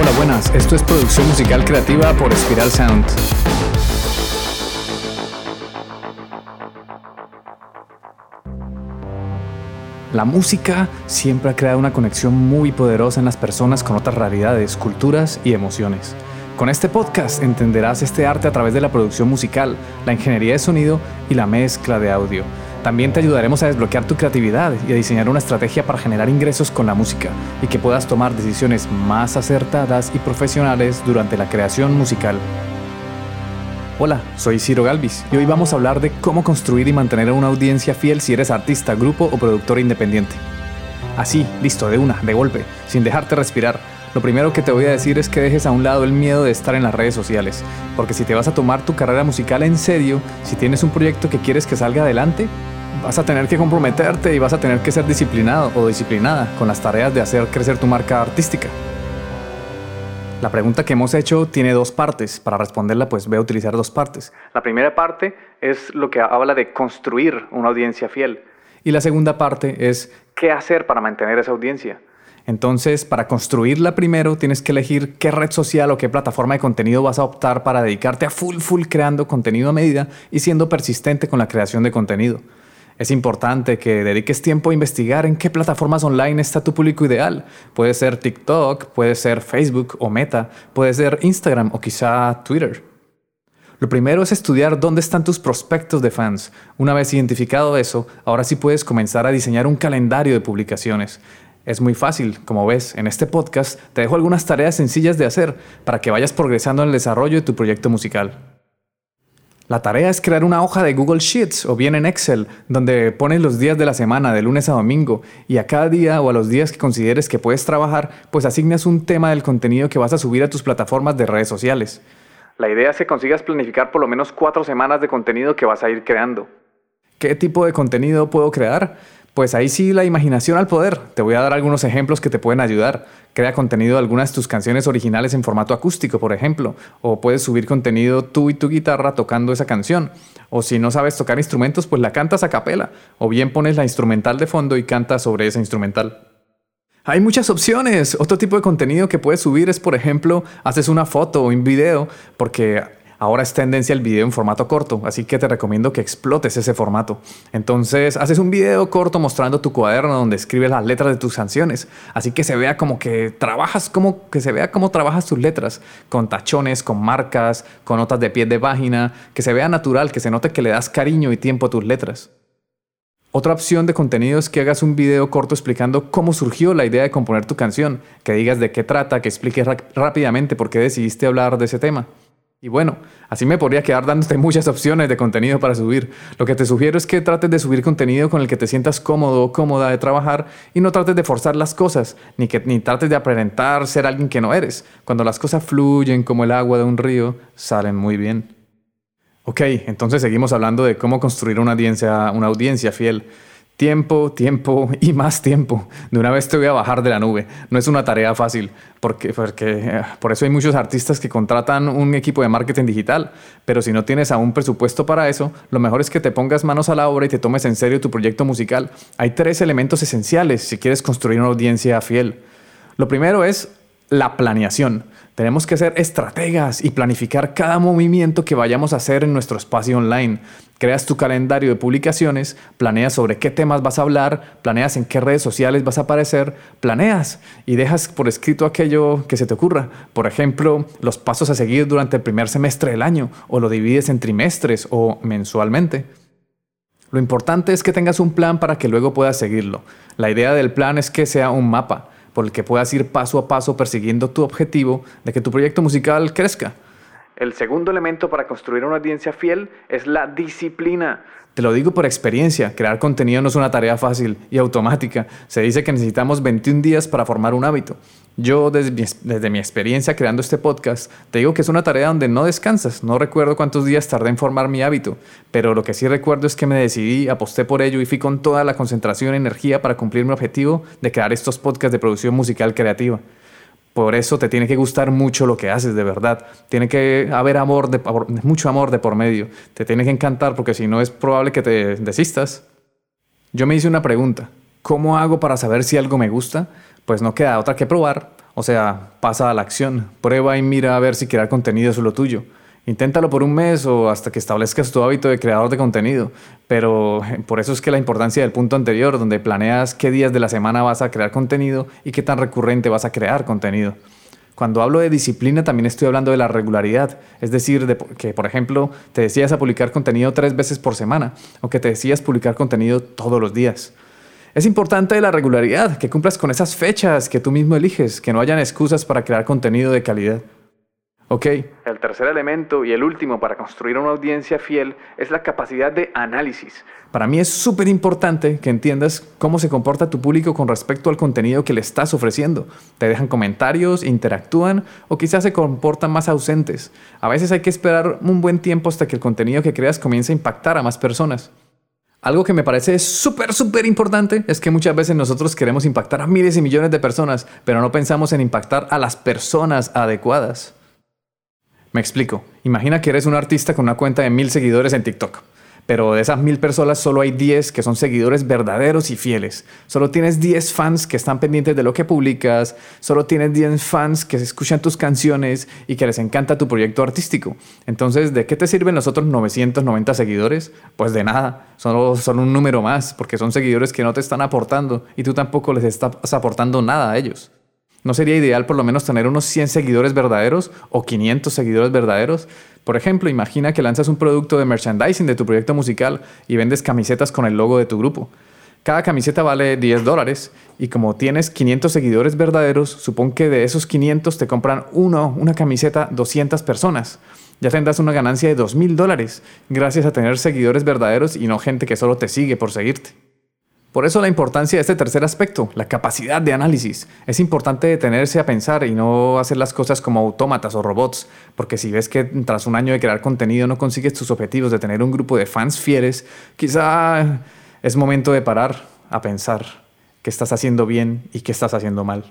Hola, buenas. Esto es producción musical creativa por Spiral Sound. La música siempre ha creado una conexión muy poderosa en las personas con otras realidades, culturas y emociones. Con este podcast entenderás este arte a través de la producción musical, la ingeniería de sonido y la mezcla de audio. También te ayudaremos a desbloquear tu creatividad y a diseñar una estrategia para generar ingresos con la música y que puedas tomar decisiones más acertadas y profesionales durante la creación musical. Hola, soy Ciro Galvis y hoy vamos a hablar de cómo construir y mantener una audiencia fiel si eres artista, grupo o productor independiente. Así, listo, de una, de golpe, sin dejarte respirar. Lo primero que te voy a decir es que dejes a un lado el miedo de estar en las redes sociales, porque si te vas a tomar tu carrera musical en serio, si tienes un proyecto que quieres que salga adelante, vas a tener que comprometerte y vas a tener que ser disciplinado o disciplinada con las tareas de hacer crecer tu marca artística. La pregunta que hemos hecho tiene dos partes. Para responderla, pues voy a utilizar dos partes. La primera parte es lo que habla de construir una audiencia fiel. Y la segunda parte es qué hacer para mantener esa audiencia. Entonces, para construirla primero, tienes que elegir qué red social o qué plataforma de contenido vas a optar para dedicarte a full full creando contenido a medida y siendo persistente con la creación de contenido. Es importante que dediques tiempo a investigar en qué plataformas online está tu público ideal. Puede ser TikTok, puede ser Facebook o Meta, puede ser Instagram o quizá Twitter. Lo primero es estudiar dónde están tus prospectos de fans. Una vez identificado eso, ahora sí puedes comenzar a diseñar un calendario de publicaciones. Es muy fácil, como ves, en este podcast te dejo algunas tareas sencillas de hacer para que vayas progresando en el desarrollo de tu proyecto musical. La tarea es crear una hoja de Google Sheets o bien en Excel, donde pones los días de la semana, de lunes a domingo, y a cada día o a los días que consideres que puedes trabajar, pues asignas un tema del contenido que vas a subir a tus plataformas de redes sociales. La idea es que consigas planificar por lo menos cuatro semanas de contenido que vas a ir creando. ¿Qué tipo de contenido puedo crear? Pues ahí sí la imaginación al poder. Te voy a dar algunos ejemplos que te pueden ayudar. Crea contenido de algunas de tus canciones originales en formato acústico, por ejemplo. O puedes subir contenido tú y tu guitarra tocando esa canción. O si no sabes tocar instrumentos, pues la cantas a capela. O bien pones la instrumental de fondo y cantas sobre esa instrumental. Hay muchas opciones. Otro tipo de contenido que puedes subir es, por ejemplo, haces una foto o un video, porque Ahora es tendencia el video en formato corto, así que te recomiendo que explotes ese formato. Entonces, haces un video corto mostrando tu cuaderno donde escribes las letras de tus canciones, así que se vea como que trabajas como que se vea cómo trabajas tus letras, con tachones, con marcas, con notas de pie de página, que se vea natural, que se note que le das cariño y tiempo a tus letras. Otra opción de contenido es que hagas un video corto explicando cómo surgió la idea de componer tu canción, que digas de qué trata, que expliques rápidamente por qué decidiste hablar de ese tema. Y bueno, así me podría quedar dándote muchas opciones de contenido para subir. Lo que te sugiero es que trates de subir contenido con el que te sientas cómodo o cómoda de trabajar y no trates de forzar las cosas, ni, que, ni trates de aparentar ser alguien que no eres. Cuando las cosas fluyen como el agua de un río, salen muy bien. Ok, entonces seguimos hablando de cómo construir una audiencia, una audiencia fiel. Tiempo, tiempo y más tiempo. De una vez te voy a bajar de la nube. No es una tarea fácil, porque, eh, por eso hay muchos artistas que contratan un equipo de marketing digital. Pero si no tienes aún presupuesto para eso, lo mejor es que te pongas manos a la obra y te tomes en serio tu proyecto musical. Hay tres elementos esenciales si quieres construir una audiencia fiel. Lo primero es la planeación. Tenemos que ser estrategas y planificar cada movimiento que vayamos a hacer en nuestro espacio online. Creas tu calendario de publicaciones, planeas sobre qué temas vas a hablar, planeas en qué redes sociales vas a aparecer, planeas y dejas por escrito aquello que se te ocurra. Por ejemplo, los pasos a seguir durante el primer semestre del año o lo divides en trimestres o mensualmente. Lo importante es que tengas un plan para que luego puedas seguirlo. La idea del plan es que sea un mapa por el que puedas ir paso a paso persiguiendo tu objetivo de que tu proyecto musical crezca. El segundo elemento para construir una audiencia fiel es la disciplina. Te lo digo por experiencia, crear contenido no es una tarea fácil y automática. Se dice que necesitamos 21 días para formar un hábito. Yo desde mi, experiencia creando este podcast, te digo que es una tarea donde no descansas. No recuerdo cuántos días tardé en formar mi hábito, pero lo que sí recuerdo es que me decidí, aposté por ello y fui con toda la concentración y energía para cumplir mi objetivo de crear estos podcasts de producción musical creativa. Por eso te tiene que gustar mucho lo que haces, de verdad. Tiene que haber amor, de, mucho amor de por medio. Te tiene que encantar porque si no es probable que te desistas. Yo me hice una pregunta. ¿Cómo hago para saber si algo me gusta? Pues no queda otra que probar O sea, pasa a la acción, prueba y mira a ver si crear contenido es lo tuyo. Inténtalo por un mes o hasta que establezcas tu hábito de creador de contenido. Pero eh, por eso es que la importancia del punto anterior, donde planeas qué días de la semana vas a crear contenido y qué tan recurrente vas a crear contenido. Cuando hablo de disciplina también estoy hablando de la regularidad, es decir, de que por ejemplo te decías a publicar contenido tres veces por semana o que te decías publicar contenido todos los días. Es importante la regularidad, que cumplas con esas fechas que tú mismo eliges, que no hayan excusas para crear contenido de calidad. Ok, el tercer elemento y el último para construir una audiencia fiel es la capacidad de análisis. Para mí es súper importante que entiendas cómo se comporta tu público con respecto al contenido que le estás ofreciendo. Te dejan comentarios, interactúan o quizás se comportan más ausentes. A veces hay que esperar un buen tiempo hasta que el contenido que creas comience a impactar a más personas. Algo que me parece súper, súper importante es que muchas veces nosotros queremos impactar a miles y millones de personas, pero no pensamos en impactar a las personas adecuadas. Me explico. Imagina que eres un artista con una cuenta de mil seguidores en TikTok. Pero de esas mil personas solo hay 10 que son seguidores verdaderos y fieles. Solo tienes 10 fans que están pendientes de lo que publicas. Solo tienes 10 fans que escuchan tus canciones y que les encanta tu proyecto artístico. Entonces, ¿de qué te sirven los otros 990 seguidores? Pues de nada. Solo son un número más porque son seguidores que no te están aportando y tú tampoco les estás aportando nada a ellos. ¿No sería ideal por lo menos tener unos 100 seguidores verdaderos o 500 seguidores verdaderos? Por ejemplo, imagina que lanzas un producto de merchandising de tu proyecto musical y vendes camisetas con el logo de tu grupo. Cada camiseta vale 10 dólares y como tienes 500 seguidores verdaderos, supón que de esos 500 te compran uno, una camiseta 200 personas. Ya tendrás una ganancia de 2.000 dólares gracias a tener seguidores verdaderos y no gente que solo te sigue por seguirte. Por eso la importancia de este tercer aspecto, la capacidad de análisis. Es importante detenerse a pensar y no hacer las cosas como autómatas o robots, porque si ves que tras un año de crear contenido no consigues tus objetivos de tener un grupo de fans fieles, quizá es momento de parar a pensar qué estás haciendo bien y qué estás haciendo mal.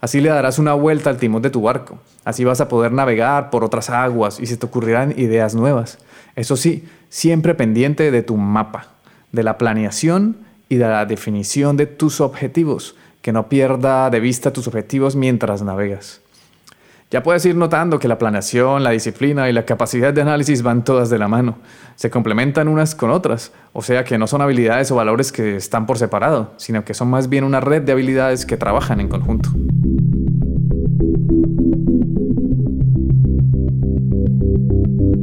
Así le darás una vuelta al timón de tu barco. Así vas a poder navegar por otras aguas y se te ocurrirán ideas nuevas. Eso sí, siempre pendiente de tu mapa, de la planeación y de la definición de tus objetivos, que no pierda de vista tus objetivos mientras navegas. Ya puedes ir notando que la planeación, la disciplina y la capacidad de análisis van todas de la mano. Se complementan unas con otras, o sea que no son habilidades o valores que están por separado, sino que son más bien una red de habilidades que trabajan en conjunto.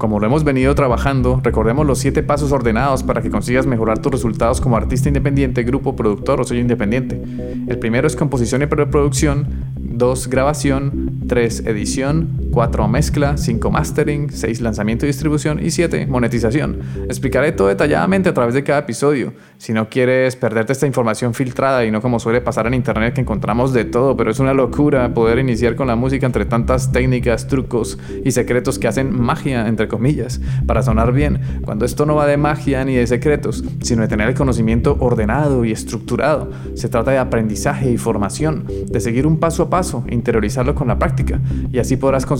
Como lo hemos venido trabajando, recordemos los siete pasos ordenados para que consigas mejorar tus resultados como artista independiente, grupo, productor o sello independiente. El primero es composición y preproducción, 2 grabación, 3 edición, 4 mezcla, 5 mastering, 6 lanzamiento y distribución y 7 monetización. Explicaré todo detalladamente a través de cada episodio. Si no quieres perderte esta información filtrada y no como suele pasar en internet que encontramos de todo, pero es una locura poder iniciar con la música entre tantas técnicas, trucos y secretos que hacen magia, entre comillas, para sonar bien, cuando esto no va de magia ni de secretos, sino de tener el conocimiento ordenado y estructurado. Se trata de aprendizaje y formación, de seguir un paso a paso, interiorizarlo con la práctica y así podrás conseguir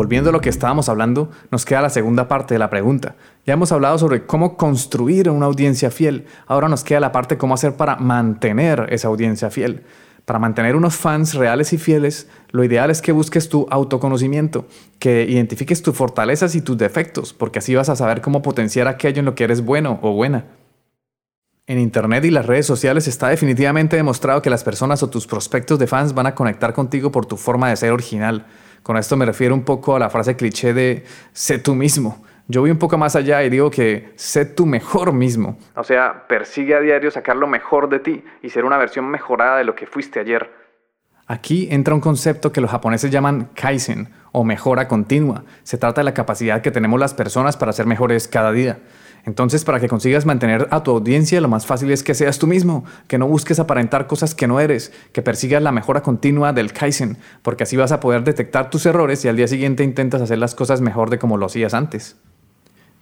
Volviendo a lo que estábamos hablando, nos queda la segunda parte de la pregunta. Ya hemos hablado sobre cómo construir una audiencia fiel. Ahora nos queda la parte cómo hacer para mantener esa audiencia fiel. Para mantener unos fans reales y fieles, lo ideal es que busques tu autoconocimiento, que identifiques tus fortalezas y tus defectos, porque así vas a saber cómo potenciar aquello en lo que eres bueno o buena. En Internet y las redes sociales está definitivamente demostrado que las personas o tus prospectos de fans van a conectar contigo por tu forma de ser original, Con esto me refiero un poco a la frase cliché de sé tú mismo. Yo voy un poco más allá y digo que sé tu mejor mismo. O sea, persigue a diario sacar lo mejor de ti y ser una versión mejorada de lo que fuiste ayer. Aquí entra un concepto que los japoneses llaman kaizen o mejora continua. Se trata de la capacidad que tenemos las personas para ser mejores cada día. Entonces, para que consigas mantener a tu audiencia, lo más fácil es que seas tú mismo, que no busques aparentar cosas que no eres, que persigas la mejora continua del Kaizen, porque así vas a poder detectar tus errores y al día siguiente intentas hacer las cosas mejor de como lo hacías antes.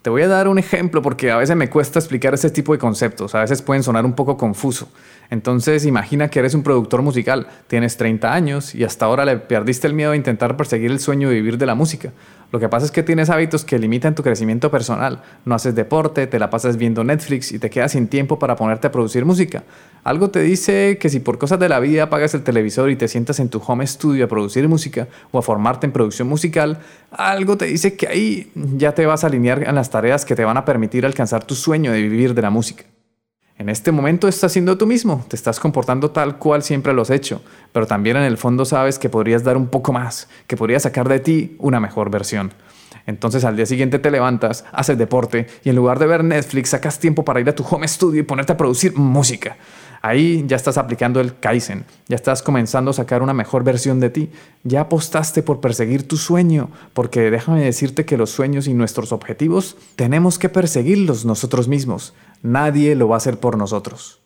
Te voy a dar un ejemplo porque a veces me cuesta explicar ese tipo de conceptos, a veces pueden sonar un poco confuso. Entonces imagina que eres un productor musical, tienes 30 años y hasta ahora le perdiste el miedo a intentar perseguir el sueño de vivir de la música. Lo que pasa es que tienes hábitos que limitan tu crecimiento personal. No haces deporte, te la pasas viendo Netflix y te quedas sin tiempo para ponerte a producir música. Algo te dice que si por cosas de la vida apagas el televisor y te sientas en tu home studio a producir música o a formarte en producción musical, algo te dice que ahí ya te vas a alinear en las tareas que te van a permitir alcanzar tu sueño de vivir de la música. En este momento estás siendo tú mismo, te estás comportando tal cual siempre lo has hecho, pero también en el fondo sabes que podrías dar un poco más, que podrías sacar de ti una mejor versión. Entonces al día siguiente te levantas, haces deporte y en lugar de ver Netflix sacas tiempo para ir a tu home studio y ponerte a producir música. Ahí ya estás aplicando el Kaizen, ya estás comenzando a sacar una mejor versión de ti, ya apostaste por perseguir tu sueño, porque déjame decirte que los sueños y nuestros objetivos tenemos que perseguirlos nosotros mismos, nadie lo va a hacer por nosotros.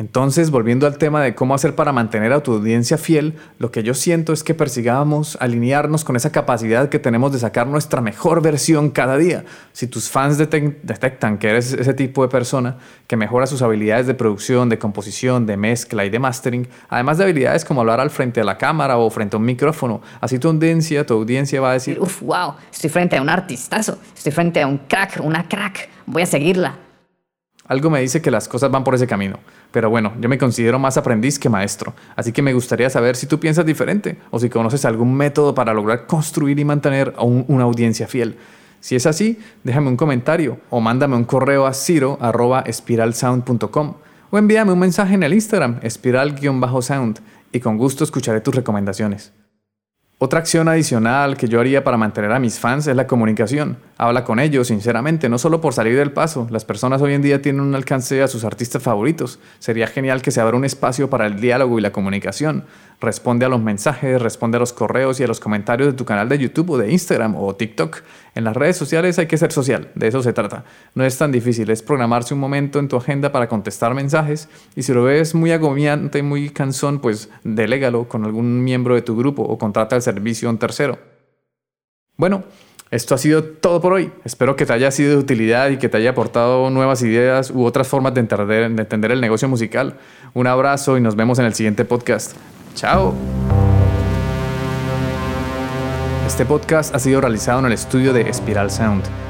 Entonces, volviendo al tema de cómo hacer para mantener a tu audiencia fiel, lo que yo siento es que persigamos alinearnos con esa capacidad que tenemos de sacar nuestra mejor versión cada día. Si tus fans detectan que eres ese tipo de persona que mejora sus habilidades de producción, de composición, de mezcla y de mastering, además de habilidades como hablar al frente de la cámara o frente a un micrófono, así tu audiencia, tu audiencia va a decir, uff, wow, estoy frente a un artistazo, estoy frente a un crack, una crack, voy a seguirla. Algo me dice que las cosas van por ese camino. Pero bueno, yo me considero más aprendiz que maestro, así que me gustaría saber si tú piensas diferente o si conoces algún método para lograr construir y mantener una audiencia fiel. Si es así, déjame un comentario o mándame un correo a ciro.espiralsound.com o envíame un mensaje en el Instagram, espiral-sound, y con gusto escucharé tus recomendaciones. Otra acción adicional que yo haría para mantener a mis fans es la comunicación. Habla con ellos, sinceramente, no solo por salir del paso. Las personas hoy en día tienen un alcance a sus artistas favoritos. Sería genial que se abra un espacio para el diálogo y la comunicación. Responde a los mensajes, responde a los correos y a los comentarios de tu canal de YouTube o de Instagram o TikTok. En las redes sociales hay que ser social, de eso se trata. No es tan difícil, es programarse un momento en tu agenda para contestar mensajes y si lo ves muy agobiante, muy cansón, pues delégalo con algún miembro de tu grupo o contrata el servicio a un tercero. Bueno, esto ha sido todo por hoy. Espero que te haya sido de utilidad y que te haya aportado nuevas ideas u otras formas de entender, de entender el negocio musical. Un abrazo y nos vemos en el siguiente podcast. Chao. Este podcast ha sido realizado en el estudio de Spiral Sound.